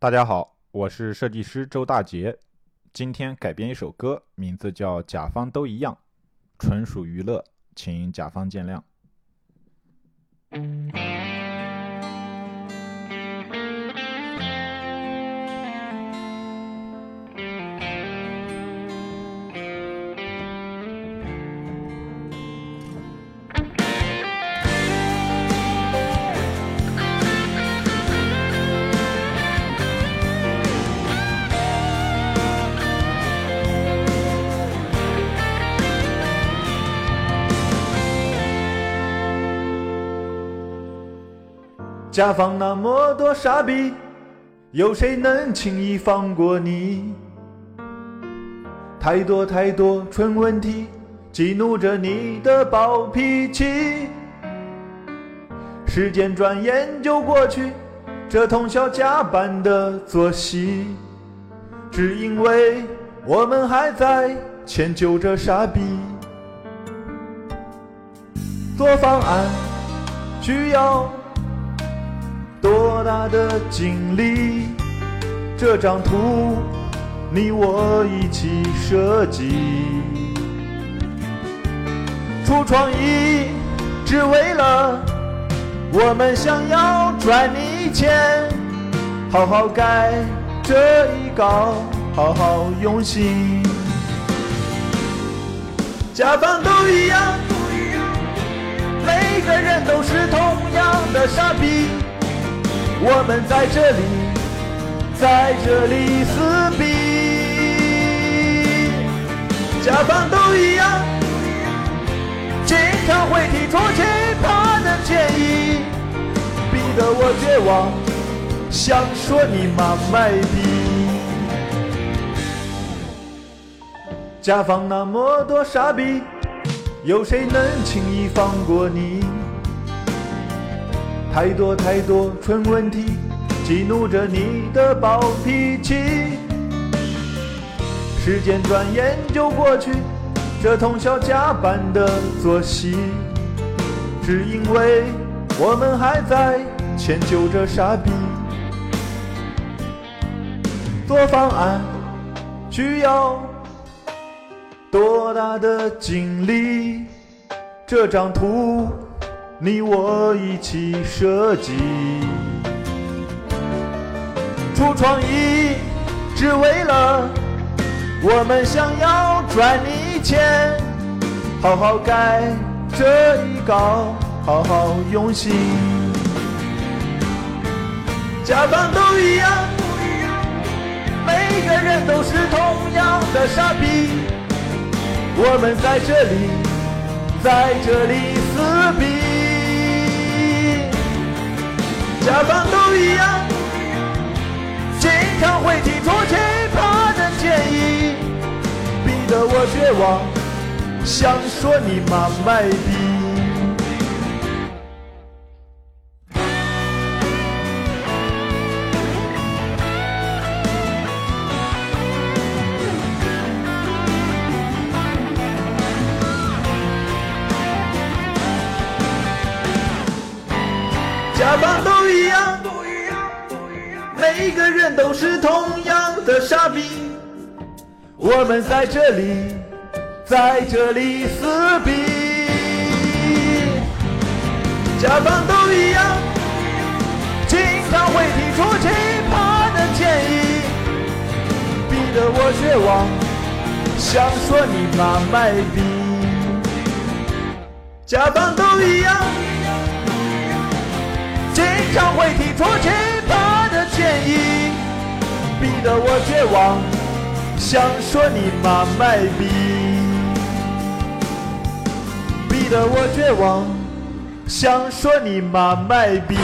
大家好，我是设计师周大杰，今天改编一首歌，名字叫《甲方都一样》，纯属娱乐，请甲方见谅。甲方那么多傻逼，有谁能轻易放过你？太多太多蠢问题，激怒着你的暴脾气。时间转眼就过去，这通宵加班的作息，只因为我们还在迁就着傻逼。做方案需要。多大的精力？这张图你我一起设计，出创意只为了我们想要赚你钱，好好改这一稿，好好用心。甲方都一样，每个人都是同样的傻逼。我们在这里，在这里撕逼，甲方都一样，经常会提出奇葩的建议，逼得我绝望，想说你妈卖逼。甲方那么多傻逼，有谁能轻易放过你？太多太多蠢问题，激怒着你的暴脾气。时间转眼就过去，这通宵加班的作息，只因为我们还在迁就着傻逼。做方案需要多大的精力？这张图。你我一起设计，出创意，只为了我们想要赚你钱。好好改这一稿，好好用心。甲方都一样，每个人都是同样的傻逼。我们在这里，在这里撕逼。甲方都一样，经常会提出奇葩的建议，逼得我绝望，想说你妈卖逼。甲方都一样，每个人都是同样的傻逼。我们在这里，在这里撕逼。甲方都一样，经常会提出奇葩的建议，逼得我绝望，想说你妈卖逼。甲方都一样。经常会提出奇葩的建议，逼得我绝望，想说你妈卖逼，逼得我绝望，想说你妈卖逼。